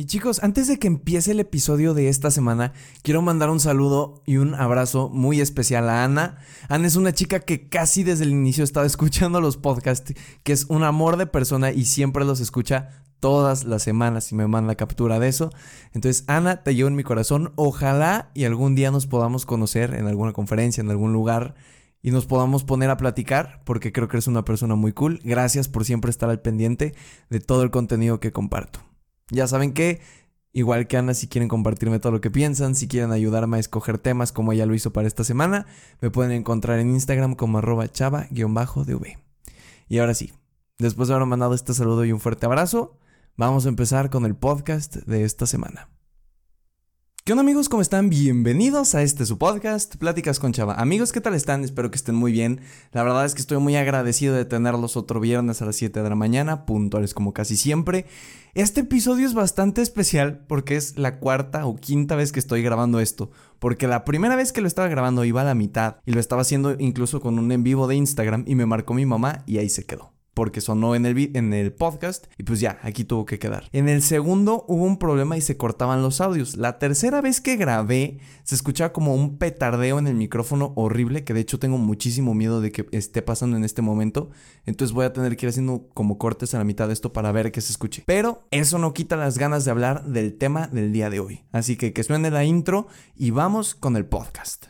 Y chicos, antes de que empiece el episodio de esta semana, quiero mandar un saludo y un abrazo muy especial a Ana. Ana es una chica que casi desde el inicio estaba escuchando los podcasts, que es un amor de persona y siempre los escucha todas las semanas y me manda captura de eso. Entonces, Ana, te llevo en mi corazón. Ojalá y algún día nos podamos conocer en alguna conferencia, en algún lugar y nos podamos poner a platicar porque creo que eres una persona muy cool. Gracias por siempre estar al pendiente de todo el contenido que comparto. Ya saben que, igual que Ana, si quieren compartirme todo lo que piensan, si quieren ayudarme a escoger temas como ella lo hizo para esta semana, me pueden encontrar en Instagram como arroba chava-dv. Y ahora sí, después de haber mandado este saludo y un fuerte abrazo, vamos a empezar con el podcast de esta semana. ¿Qué onda amigos? ¿Cómo están? Bienvenidos a este su podcast, Pláticas con Chava. Amigos, ¿qué tal están? Espero que estén muy bien. La verdad es que estoy muy agradecido de tenerlos otro viernes a las 7 de la mañana, puntuales como casi siempre. Este episodio es bastante especial porque es la cuarta o quinta vez que estoy grabando esto. Porque la primera vez que lo estaba grabando iba a la mitad y lo estaba haciendo incluso con un en vivo de Instagram y me marcó mi mamá y ahí se quedó porque sonó en el, en el podcast y pues ya, aquí tuvo que quedar. En el segundo hubo un problema y se cortaban los audios. La tercera vez que grabé se escuchaba como un petardeo en el micrófono horrible que de hecho tengo muchísimo miedo de que esté pasando en este momento. Entonces voy a tener que ir haciendo como cortes a la mitad de esto para ver que se escuche. Pero eso no quita las ganas de hablar del tema del día de hoy. Así que que suene la intro y vamos con el podcast.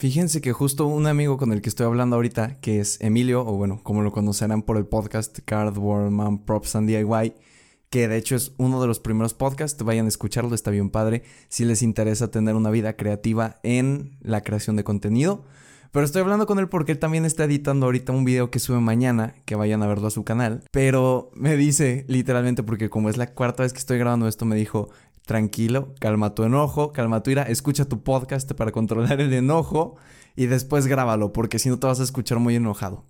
Fíjense que justo un amigo con el que estoy hablando ahorita, que es Emilio, o bueno, como lo conocerán por el podcast Cardboard Man Props and DIY, que de hecho es uno de los primeros podcasts, vayan a escucharlo, está bien padre, si les interesa tener una vida creativa en la creación de contenido. Pero estoy hablando con él porque él también está editando ahorita un video que sube mañana, que vayan a verlo a su canal. Pero me dice, literalmente, porque como es la cuarta vez que estoy grabando esto, me dijo, tranquilo, calma tu enojo, calma tu ira, escucha tu podcast para controlar el enojo y después grábalo, porque si no te vas a escuchar muy enojado.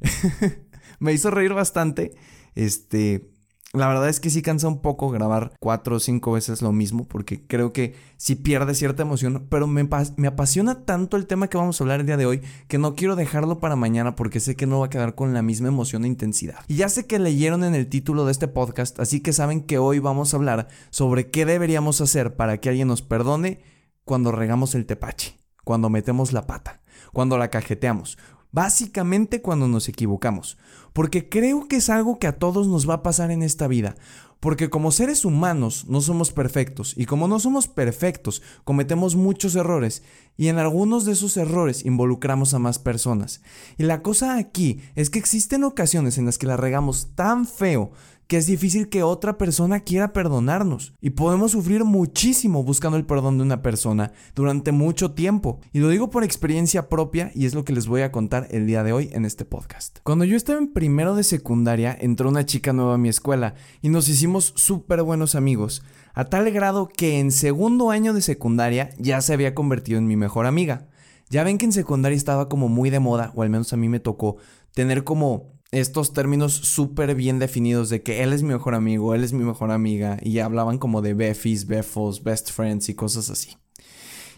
Me hizo reír bastante. Este, la verdad es que sí cansa un poco grabar cuatro o cinco veces lo mismo, porque creo que sí pierde cierta emoción, pero me, me, apasiona tanto el tema que vamos a hablar el día de hoy que no quiero dejarlo para mañana porque sé que no va a quedar con la misma emoción e intensidad. Y ya sé que leyeron en el título de este podcast, así que saben que hoy vamos a hablar sobre qué deberíamos hacer para que alguien nos perdone cuando regamos el tepache, cuando metemos la pata, cuando la cajeteamos Básicamente cuando nos equivocamos. Porque creo que es algo que a todos nos va a pasar en esta vida. Porque como seres humanos no somos perfectos y como no somos perfectos cometemos muchos errores y en algunos de esos errores involucramos a más personas. Y la cosa aquí es que existen ocasiones en las que la regamos tan feo que es difícil que otra persona quiera perdonarnos. Y podemos sufrir muchísimo buscando el perdón de una persona durante mucho tiempo. Y lo digo por experiencia propia y es lo que les voy a contar el día de hoy en este podcast. Cuando yo estaba en primero de secundaria, entró una chica nueva a mi escuela y nos hicimos súper buenos amigos. A tal grado que en segundo año de secundaria ya se había convertido en mi mejor amiga. Ya ven que en secundaria estaba como muy de moda, o al menos a mí me tocó, tener como estos términos súper bien definidos de que él es mi mejor amigo, él es mi mejor amiga, y hablaban como de befis, befos, best friends y cosas así.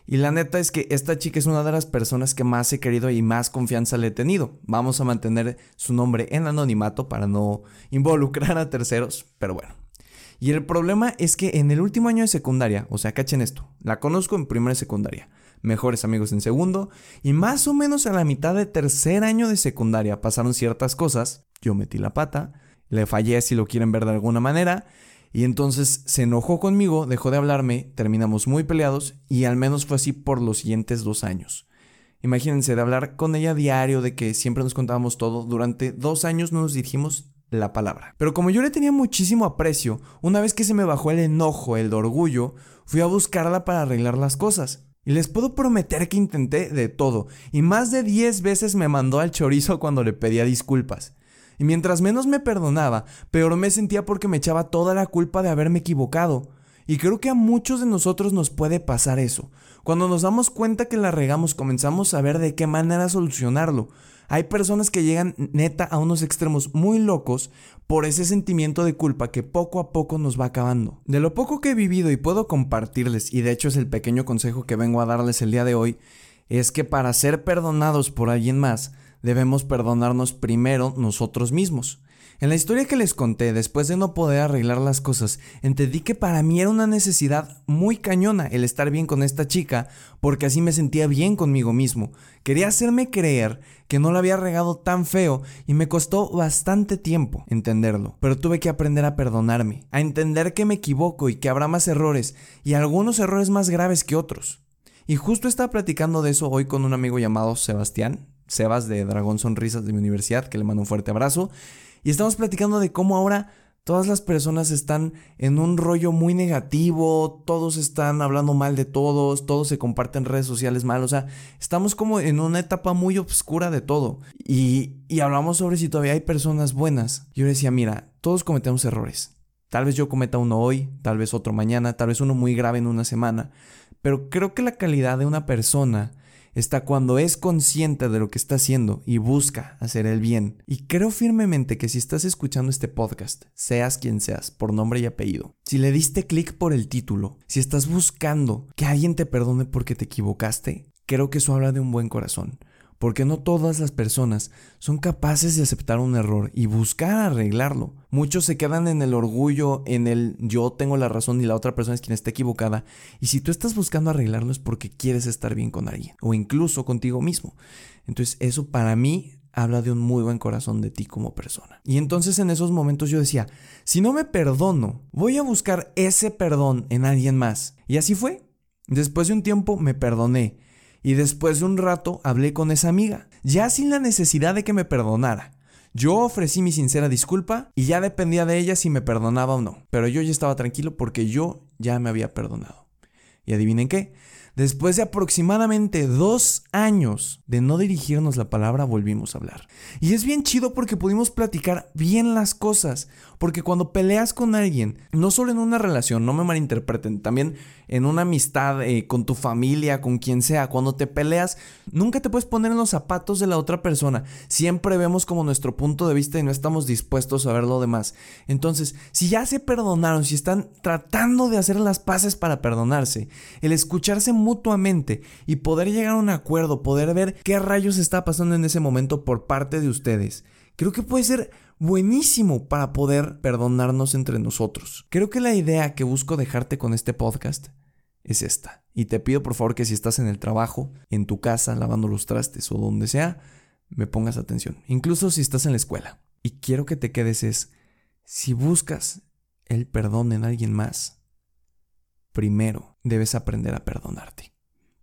Y la neta es que esta chica es una de las personas que más he querido y más confianza le he tenido. Vamos a mantener su nombre en anonimato para no involucrar a terceros, pero bueno. Y el problema es que en el último año de secundaria, o sea, cachen esto, la conozco en primera secundaria mejores amigos en segundo, y más o menos a la mitad de tercer año de secundaria pasaron ciertas cosas, yo metí la pata, le fallé si lo quieren ver de alguna manera, y entonces se enojó conmigo, dejó de hablarme, terminamos muy peleados, y al menos fue así por los siguientes dos años. Imagínense, de hablar con ella diario, de que siempre nos contábamos todo, durante dos años no nos dirigimos la palabra. Pero como yo le tenía muchísimo aprecio, una vez que se me bajó el enojo, el orgullo, fui a buscarla para arreglar las cosas. Y les puedo prometer que intenté de todo, y más de 10 veces me mandó al chorizo cuando le pedía disculpas. Y mientras menos me perdonaba, peor me sentía porque me echaba toda la culpa de haberme equivocado. Y creo que a muchos de nosotros nos puede pasar eso. Cuando nos damos cuenta que la regamos, comenzamos a ver de qué manera solucionarlo. Hay personas que llegan neta a unos extremos muy locos por ese sentimiento de culpa que poco a poco nos va acabando. De lo poco que he vivido y puedo compartirles, y de hecho es el pequeño consejo que vengo a darles el día de hoy, es que para ser perdonados por alguien más, debemos perdonarnos primero nosotros mismos. En la historia que les conté, después de no poder arreglar las cosas, entendí que para mí era una necesidad muy cañona el estar bien con esta chica, porque así me sentía bien conmigo mismo. Quería hacerme creer que no la había regado tan feo y me costó bastante tiempo entenderlo, pero tuve que aprender a perdonarme, a entender que me equivoco y que habrá más errores, y algunos errores más graves que otros. Y justo estaba platicando de eso hoy con un amigo llamado Sebastián, Sebas de Dragón Sonrisas de mi universidad, que le mando un fuerte abrazo. Y estamos platicando de cómo ahora todas las personas están en un rollo muy negativo, todos están hablando mal de todos, todos se comparten redes sociales mal, o sea, estamos como en una etapa muy oscura de todo. Y, y hablamos sobre si todavía hay personas buenas. Yo decía, mira, todos cometemos errores. Tal vez yo cometa uno hoy, tal vez otro mañana, tal vez uno muy grave en una semana. Pero creo que la calidad de una persona está cuando es consciente de lo que está haciendo y busca hacer el bien. Y creo firmemente que si estás escuchando este podcast, seas quien seas, por nombre y apellido, si le diste clic por el título, si estás buscando que alguien te perdone porque te equivocaste, creo que eso habla de un buen corazón porque no todas las personas son capaces de aceptar un error y buscar arreglarlo. Muchos se quedan en el orgullo, en el yo tengo la razón y la otra persona es quien está equivocada. Y si tú estás buscando arreglarlo es porque quieres estar bien con alguien o incluso contigo mismo. Entonces eso para mí habla de un muy buen corazón de ti como persona. Y entonces en esos momentos yo decía, si no me perdono, voy a buscar ese perdón en alguien más. Y así fue. Después de un tiempo me perdoné y después de un rato hablé con esa amiga, ya sin la necesidad de que me perdonara. Yo ofrecí mi sincera disculpa y ya dependía de ella si me perdonaba o no, pero yo ya estaba tranquilo porque yo ya me había perdonado. Y adivinen qué, Después de aproximadamente dos años de no dirigirnos la palabra, volvimos a hablar. Y es bien chido porque pudimos platicar bien las cosas. Porque cuando peleas con alguien, no solo en una relación, no me malinterpreten, también en una amistad, eh, con tu familia, con quien sea, cuando te peleas, nunca te puedes poner en los zapatos de la otra persona. Siempre vemos como nuestro punto de vista y no estamos dispuestos a ver lo demás. Entonces, si ya se perdonaron, si están tratando de hacer las paces para perdonarse, el escucharse mutuamente y poder llegar a un acuerdo, poder ver qué rayos está pasando en ese momento por parte de ustedes, creo que puede ser buenísimo para poder perdonarnos entre nosotros. Creo que la idea que busco dejarte con este podcast es esta. Y te pido por favor que si estás en el trabajo, en tu casa, lavando los trastes o donde sea, me pongas atención. Incluso si estás en la escuela. Y quiero que te quedes es, si buscas el perdón en alguien más, primero debes aprender a perdonarte.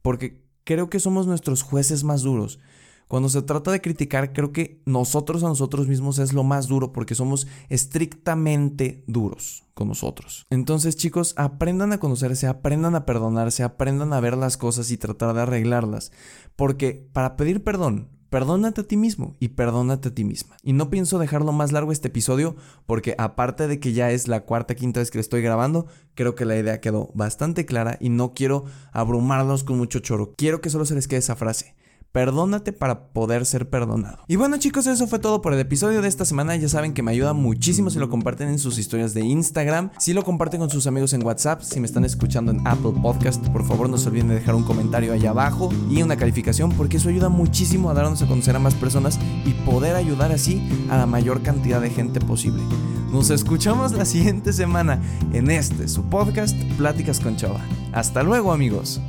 Porque creo que somos nuestros jueces más duros. Cuando se trata de criticar, creo que nosotros a nosotros mismos es lo más duro porque somos estrictamente duros con nosotros. Entonces, chicos, aprendan a conocerse, aprendan a perdonarse, aprendan a ver las cosas y tratar de arreglarlas. Porque para pedir perdón, Perdónate a ti mismo y perdónate a ti misma. Y no pienso dejarlo más largo este episodio porque aparte de que ya es la cuarta, quinta vez que lo estoy grabando, creo que la idea quedó bastante clara y no quiero abrumarlos con mucho choro. Quiero que solo se les quede esa frase. Perdónate para poder ser perdonado. Y bueno chicos, eso fue todo por el episodio de esta semana. Ya saben que me ayuda muchísimo si lo comparten en sus historias de Instagram, si lo comparten con sus amigos en WhatsApp, si me están escuchando en Apple Podcast, por favor no se olviden de dejar un comentario ahí abajo y una calificación porque eso ayuda muchísimo a darnos a conocer a más personas y poder ayudar así a la mayor cantidad de gente posible. Nos escuchamos la siguiente semana en este, su podcast, Pláticas con Chava. Hasta luego amigos.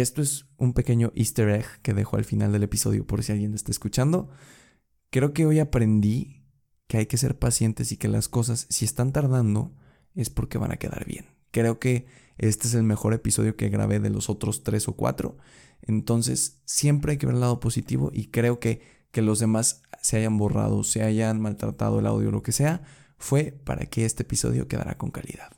Esto es un pequeño easter egg que dejo al final del episodio por si alguien está escuchando. Creo que hoy aprendí que hay que ser pacientes y que las cosas, si están tardando, es porque van a quedar bien. Creo que este es el mejor episodio que grabé de los otros tres o cuatro. Entonces, siempre hay que ver el lado positivo y creo que que los demás se hayan borrado, se hayan maltratado el audio lo que sea, fue para que este episodio quedara con calidad.